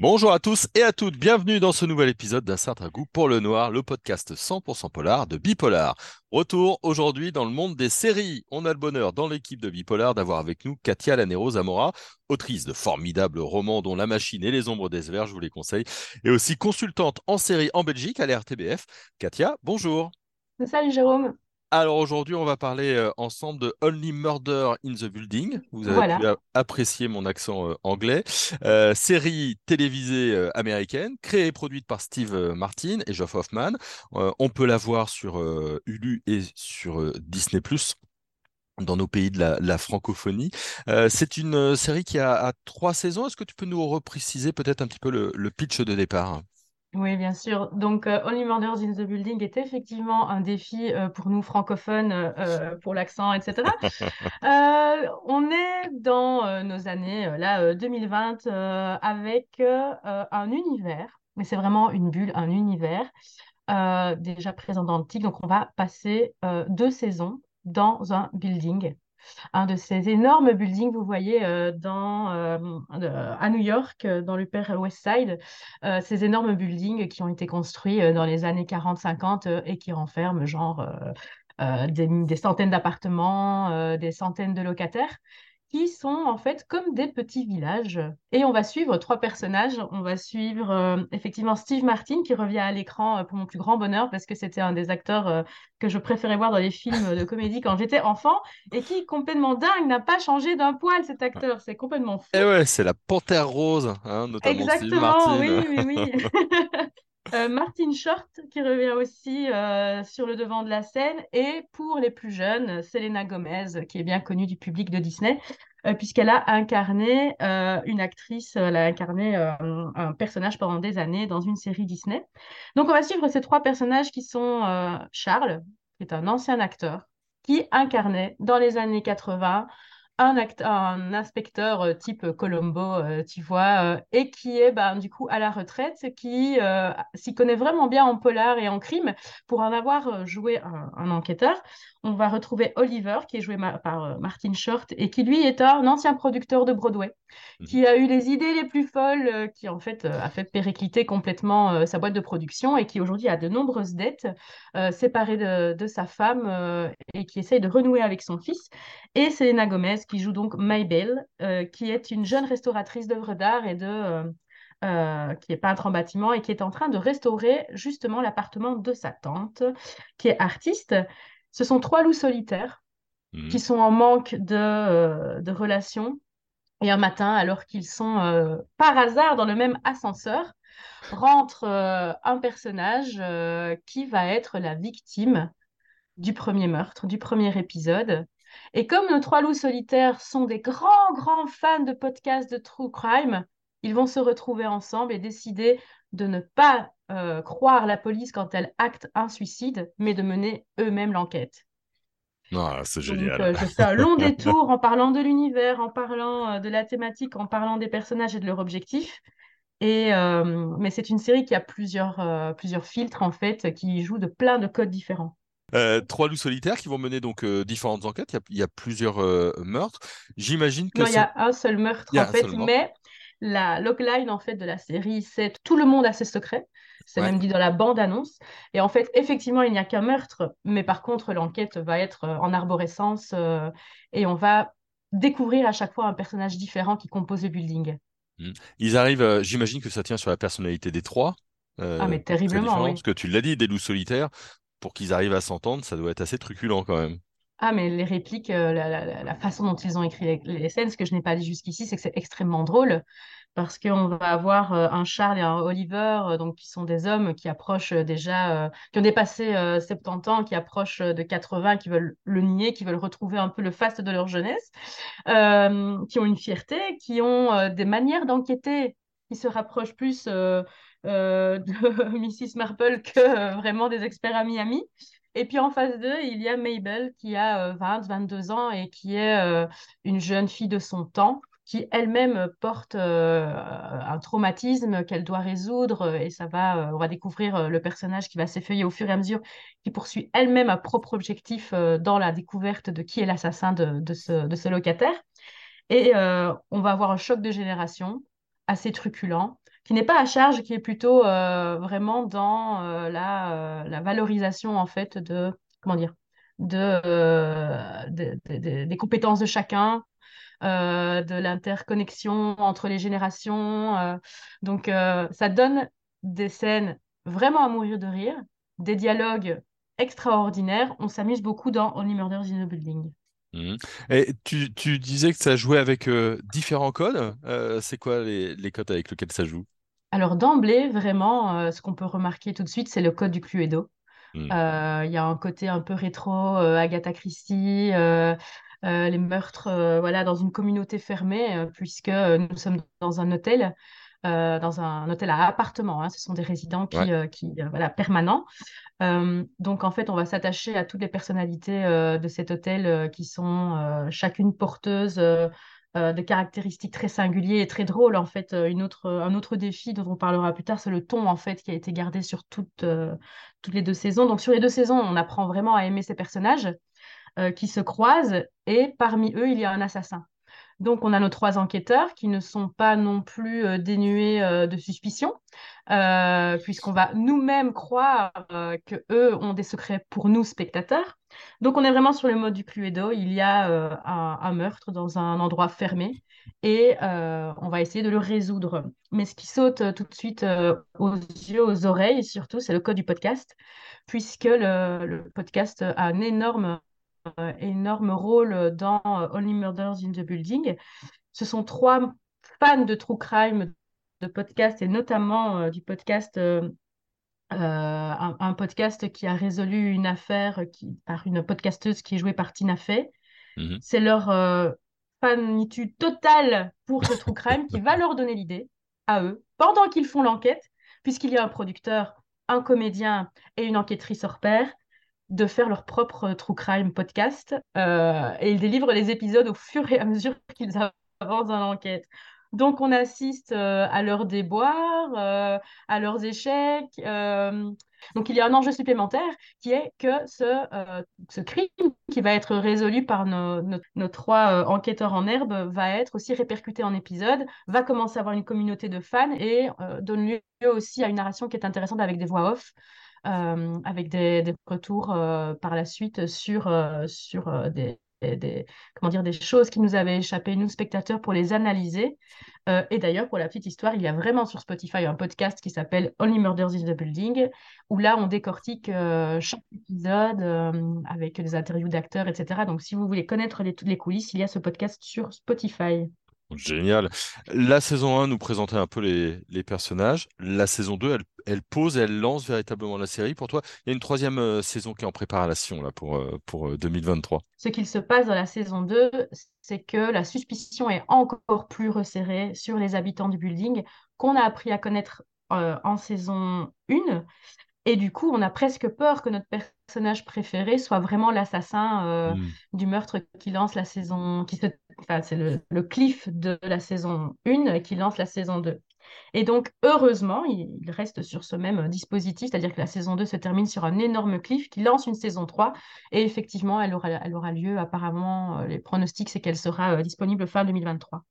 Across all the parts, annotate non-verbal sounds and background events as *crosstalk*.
Bonjour à tous et à toutes, bienvenue dans ce nouvel épisode d'un certain goût pour le noir, le podcast 100% polar de Bipolar. Retour aujourd'hui dans le monde des séries. On a le bonheur dans l'équipe de Bipolar d'avoir avec nous Katia Lanero Zamora, autrice de formidables romans dont La Machine et les Ombres des Verts, je vous les conseille, et aussi consultante en série en Belgique à l'RTBF. Katia, bonjour. Salut Jérôme. Alors aujourd'hui, on va parler euh, ensemble de Only Murder in the Building. Vous avez Voilà. pu apprécier mon accent euh, anglais. Euh, série télévisée américaine, créée et produite par Steve Martin et Geoff Hoffman. Euh, on peut la voir sur euh, Hulu et sur Disney+. dans nos pays de la, la francophonie. Euh, c'est une série qui a, a trois saisons. Est-ce que tu peux nous repréciser peut-être un petit peu le, le pitch de départ? Oui, bien sûr. Donc, euh, Only Murders in the Building est effectivement un défi euh, pour nous francophones, euh, pour l'accent, etc. *laughs* On est dans nos années, là, euh, 2020, euh, avec un univers, mais c'est vraiment une bulle, un univers déjà présent dans le titre. Donc, on va passer deux saisons dans un building. Un de ces énormes buildings, vous voyez, euh, euh, à New York, euh, dans l'Upper West Side, ces énormes buildings qui ont été construits dans les années 40-50 euh, et qui renferment genre des, centaines d'appartements, des centaines de locataires qui sont en fait comme des petits villages. Et on va suivre trois personnages. On va suivre euh, effectivement Steve Martin qui revient à l'écran euh, pour mon plus grand bonheur parce que c'était un des acteurs euh, que je préférais voir dans les films de comédie quand j'étais enfant et qui, complètement dingue, n'a pas changé d'un poil cet acteur. C'est complètement fou. Eh ouais, c'est la Panthère Rose, hein, notamment Steve Exactement, Martin. oui, oui, oui. *laughs* *laughs* Euh, Martin Short qui revient aussi euh, sur le devant de la scène et pour les plus jeunes, Selena Gomez qui est bien connue du public de Disney euh, puisqu'elle a incarné une actrice, elle a incarné un personnage pendant des années dans une série Disney. Donc on va suivre ces trois personnages qui sont Charles, qui est un ancien acteur, qui incarnait dans les années 80 un, inspecteur euh, type Colombo, euh, tu vois, euh, et qui est ben, du coup à la retraite, qui euh, s'y connaît vraiment bien en polar et en crime. Pour en avoir euh, joué un, un enquêteur, on va retrouver Oliver, qui est joué ma- par euh, Martin Short, et qui lui est un ancien producteur de Broadway, qui a eu les idées les plus folles, euh, qui en fait euh, a fait péricliter complètement euh, sa boîte de production et qui aujourd'hui a de nombreuses dettes, euh, séparé de, de sa femme euh, et qui essaye de renouer avec son fils. Et Selena Gomez qui joue donc Maybelle, euh, qui est une jeune restauratrice d'œuvres d'art et de, euh, euh, qui est peintre en bâtiment et qui est en train de restaurer justement l'appartement de sa tante, qui est artiste. Ce sont trois loups solitaires Mhm. qui sont en manque de, euh, de relations. Et un matin, alors qu'ils sont euh, par hasard dans le même ascenseur, rentre euh, un personnage qui va être la victime du premier meurtre, du premier épisode. Et comme nos trois loups solitaires sont des grands, grands fans de podcasts de True Crime, ils vont se retrouver ensemble et décider de ne pas euh, croire la police quand elle acte un suicide, mais de mener eux-mêmes l'enquête. Ah, c'est génial. euh, je fais un long *laughs* détour en parlant de l'univers, en parlant euh, de la thématique, en parlant des personnages et de leur objectif. Et, euh, mais c'est une série qui a plusieurs, plusieurs filtres, en fait, qui jouent de plein de codes différents. Euh, trois loups solitaires qui vont mener donc euh, différentes enquêtes. Il y a, il y a plusieurs euh, meurtres. J'imagine que Non, il y a un seul meurtre en fait, mais la logline en fait de la série, c'est tout le monde a ses secrets. C'est Ouais. même dit dans la bande-annonce. Et en fait, effectivement, il n'y a qu'un meurtre, mais par contre, l'enquête va être en arborescence et on va découvrir à chaque fois un personnage différent qui compose le building. Mhm. Ils arrivent, j'imagine que ça tient sur la personnalité des trois. Ah, mais terriblement, oui. Parce que tu l'as dit, des loups solitaires, pour qu'ils arrivent à s'entendre, ça doit être assez truculent quand même. Ah, mais les répliques, euh, la, façon dont ils ont écrit les, scènes, ce que je n'ai pas dit jusqu'ici, c'est que c'est extrêmement drôle parce qu'on va avoir euh, un Charles et un Oliver, euh, donc qui sont des hommes qui approchent déjà, qui ont dépassé euh, 70 ans, qui approchent de 80, qui veulent le nier, qui veulent retrouver un peu le faste de leur jeunesse, qui ont une fierté, qui ont des manières d'enquêter qui se rapprochent plus de *laughs* Mrs. Marple que euh, vraiment des experts à Miami. Et puis en face d'eux, il y a Mabel qui a euh, 20, 22 ans et qui est euh, une jeune fille de son temps, qui elle-même porte euh, un traumatisme qu'elle doit résoudre. Et ça va, euh, on va découvrir euh, le personnage qui va s'effeuiller au fur et à mesure, qui poursuit elle-même un propre objectif euh, dans la découverte de qui est l'assassin de, de ce, de ce locataire. Et euh, on va avoir un choc de génération assez truculent qui n'est pas à charge, qui est plutôt vraiment dans la, la, valorisation en fait de comment dire de, des compétences de chacun, de l'interconnexion entre les générations. donc, ça donne des scènes vraiment à mourir de rire, des dialogues extraordinaires. On s'amuse beaucoup dans Only Murders in the Building. Et tu, tu, disais que ça jouait avec euh, différents codes. Euh, c'est quoi les, les, codes avec lesquels ça joue? Alors d'emblée, vraiment, euh, ce qu'on peut remarquer tout de suite, c'est le code du Cluedo. Mhm. Il y a un côté un peu rétro, Agatha Christie, les meurtres voilà, dans une communauté fermée, puisque nous sommes dans un hôtel. Dans un hôtel à appartement. Hein. Ce sont des résidents qui, qui voilà, permanents. Euh, donc, en fait, on va s'attacher à toutes les personnalités euh, de cet hôtel euh, qui sont chacune porteuse de caractéristiques très singulières et très drôles. En fait, une autre, un autre défi dont on parlera plus tard, c'est le ton en fait qui a été gardé sur toutes, toutes les deux saisons. Donc, sur les deux saisons, on apprend vraiment à aimer ces personnages qui se croisent et parmi eux, il y a un assassin. Donc, on a nos trois enquêteurs qui ne sont pas non plus euh, dénués euh, de suspicion, euh, puisqu'on va nous-mêmes croire que eux ont des secrets pour nous, spectateurs. Donc, on est vraiment sur le mode du Cluedo. Il y a un, meurtre dans un endroit fermé et on va essayer de le résoudre. Mais ce qui saute tout de suite aux yeux, aux oreilles, surtout, c'est le code du podcast, puisque le podcast a un énorme énorme rôle dans euh, Only Murders in the Building. Ce sont trois fans de true crime de podcast et notamment euh, du podcast un, podcast qui a résolu une affaire qui, par une podcasteuse qui est jouée par Tina Fey. Mhm. C'est leur fanitude totale pour ce true crime qui va leur donner l'idée à eux pendant qu'ils font l'enquête, puisqu'il y a un producteur, un comédien et une enquêtrice hors pair de faire leur propre true crime podcast euh, et ils délivrent les épisodes au fur et à mesure *laughs* qu'ils avancent dans l'enquête. Donc on assiste euh, à leurs déboires, euh, à leurs échecs. donc il y a un enjeu supplémentaire qui est que ce, ce crime qui va être résolu par nos, nos, trois enquêteurs en herbe va être aussi répercuté en épisode, va commencer à avoir une communauté de fans et donne lieu aussi à une narration qui est intéressante avec des voix off. Euh, avec des, retours euh, par la suite sur, euh, sur des, des, comment dire, des choses qui nous avaient échappé, nous spectateurs, pour les analyser. et d'ailleurs, pour la petite histoire, il y a vraiment sur Spotify un podcast qui s'appelle Only Murders in the Building, où là, on décortique chaque épisode avec des interviews d'acteurs, etc. Donc, si vous voulez connaître les, les coulisses, il y a ce podcast sur Spotify. Génial. La saison 1 nous présentait un peu les, personnages. La saison 2, elle, pose et elle lance véritablement la série. Pour toi, il y a une troisième euh, saison qui est en préparation là, pour, euh, pour 2023. Euh, Ce qu'il se passe dans la saison 2, c'est que la suspicion est encore plus resserrée sur les habitants du building qu'on a appris à connaître en saison 1. Et du coup, on a presque peur que notre personnage préféré soit vraiment l'assassin hmm. du meurtre qui lance la saison, qui se c'est le, cliff de la saison 1 qui lance la saison 2. Et donc, heureusement, il, reste sur ce même dispositif, c'est-à-dire que la saison 2 se termine sur un énorme cliff qui lance une saison 3. Et effectivement, elle aura, elle aura lieu, apparemment, euh, les pronostics, c'est qu'elle sera euh, disponible fin 2023.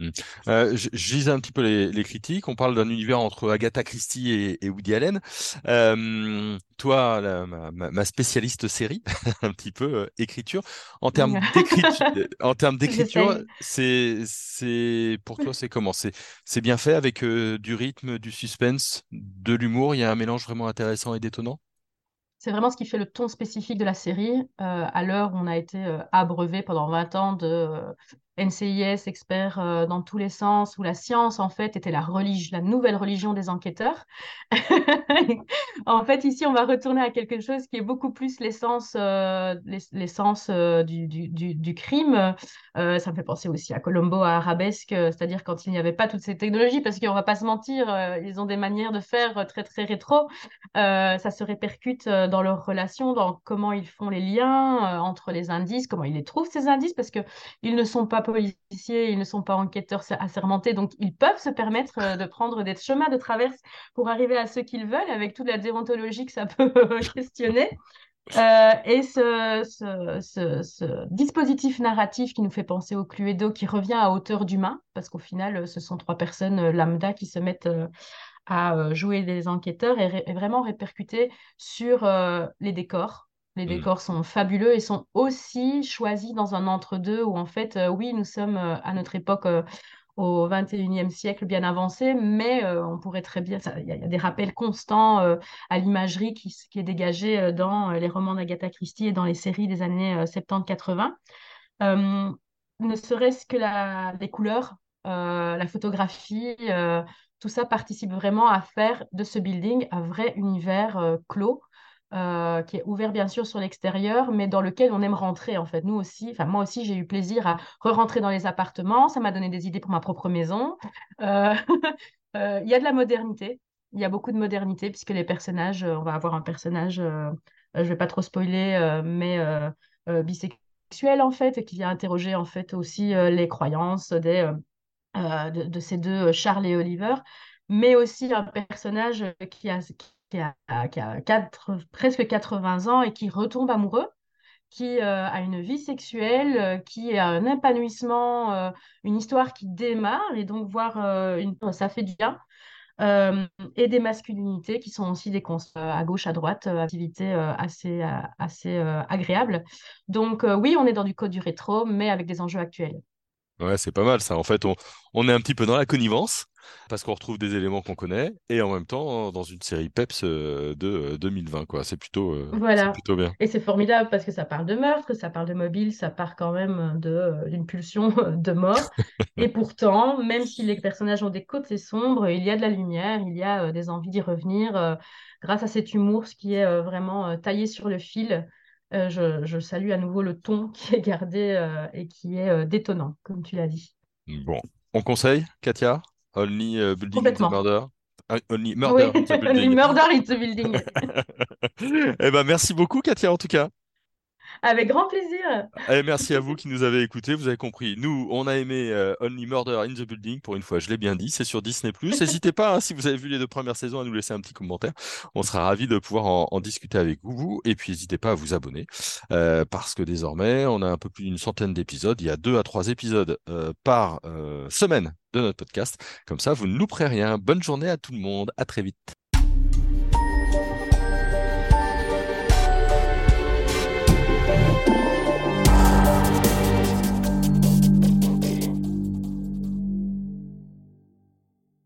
Mmh. Euh, je, lisais un petit peu les, critiques. On parle d'un univers entre Agatha Christie et, Woody Allen. Euh, toi, ma, spécialiste série, *laughs* un petit peu euh, écriture. En termes *laughs* d'écriture, en termes d'écriture, c'est, c'est pour toi, c'est comment? C'est bien fait avec du rythme, du suspense, de l'humour? Il y a un mélange vraiment intéressant et détonnant? C'est vraiment ce qui fait le ton spécifique de la série. à l'heure où on a été abreuvé pendant 20 ans de NCIS, expert euh, dans tous les sens, où la science, en fait, était la, religion, la nouvelle religion des enquêteurs. *laughs* en fait, ici, on va retourner à quelque chose qui est beaucoup plus l'essence euh, l'essence euh, du, du, du, crime. ça me fait penser aussi à Colombo, à Arabesque, c'est-à-dire quand il n'y avait pas toutes ces technologies, parce qu'on va pas se mentir, ils ont des manières de faire très, très rétro. ça se répercute dans leurs relations, dans comment ils font les liens entre les indices, comment ils les trouvent, ces indices, parce qu'ils ne sont pas policiers, ils ne sont pas enquêteurs assermentés, donc ils peuvent se permettre euh, de prendre des chemins de traverse pour arriver à ce qu'ils veulent, avec toute la déontologie que ça *laughs* peut questionner. Euh, et ce, dispositif narratif qui nous fait penser au Cluedo, qui revient à hauteur d'humain, parce qu'au final, ce sont trois personnes euh, lambda qui se mettent euh, à euh, jouer des enquêteurs, est vraiment répercuté sur euh, les décors. Les Hmm. décors sont fabuleux et sont aussi choisis dans un entre-deux où, en fait, euh, oui, nous sommes euh, à notre époque euh, au 21e siècle bien avancé, mais euh, on pourrait très bien, il y, a il y a des rappels constants euh, à l'imagerie qui, est dégagée euh, dans les romans d'Agatha Christie et dans les séries des années euh, 70-80. Euh, ne serait-ce que la, les couleurs, la photographie, tout ça participe vraiment à faire de ce building un vrai univers clos. Euh, qui est ouvert bien sûr sur l'extérieur, mais dans lequel on aime rentrer en fait. Nous aussi, enfin moi aussi, j'ai eu plaisir à re-rentrer dans les appartements. Ça m'a donné des idées pour ma propre maison. Euh, *laughs* euh, Il y a de la modernité. Il y a beaucoup de modernité puisque les personnages, on va avoir un personnage, je vais pas trop spoiler, mais bisexuel en fait, et qui vient interroger en fait aussi les croyances des, de, ces deux, Charles et Oliver, mais aussi un personnage qui a, qui a, qui a quatre- presque 80 ans et qui retombe amoureux qui euh, a une vie sexuelle, euh, qui a un épanouissement, euh, une histoire qui démarre, et donc voir ça fait du bien. Et des masculinités qui sont aussi des cons à gauche, à droite, activités assez, assez agréables. Donc oui, on est dans du code du rétro, mais avec des enjeux actuels. Ouais, c'est pas mal ça. En fait, on, on est un petit peu dans la connivence parce qu'on retrouve des éléments qu'on connaît et en même temps dans une série Peps euh, de euh, 2020, quoi. C'est plutôt, euh, Voilà. plutôt bien. Et c'est formidable parce que ça parle de meurtre, ça parle de mobile, ça part quand même de, euh, d'une pulsion de mort. *laughs* Et pourtant, même si les personnages ont des côtés sombres, il y a de la lumière, il y a euh, des envies d'y revenir euh, grâce à cet humour, ce qui est euh, vraiment euh, taillé sur le fil. Euh, je, je salue à nouveau le ton *laughs* qui est gardé euh, et qui est euh, détonnant, comme tu l'as dit. Bon, on conseille, Katia? Only Building Complètement. Murder? Ah, Only Murder Oui, *laughs* Building. Murder in the Building. *laughs* Eh ben, merci beaucoup, Katia, en tout cas. Avec grand plaisir. Et merci à vous qui nous avez écoutés. Vous avez compris. Nous, on a aimé euh, Only Murder in the Building. Pour une fois, je l'ai bien dit. C'est sur Disney+. N'hésitez pas, hein, si vous avez vu les deux premières saisons, à nous laisser un petit commentaire. On sera ravis de pouvoir en, discuter avec vous. Et puis, n'hésitez pas à vous abonner. euh, parce que désormais, on a un peu plus d'une centaine d'épisodes. Il y a deux à trois épisodes euh, par semaine de notre podcast. Comme ça, vous ne louperez rien. Bonne journée à tout le monde. À très vite.